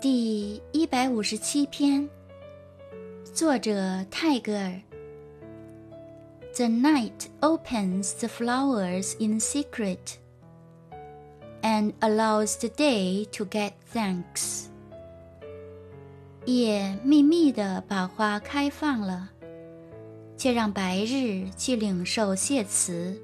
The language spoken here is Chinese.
第一百五十七篇，作者泰戈尔。The night opens the flowers in secret, and allows the day to get thanks. 夜秘密的把花开放了，却让白日去领受谢词。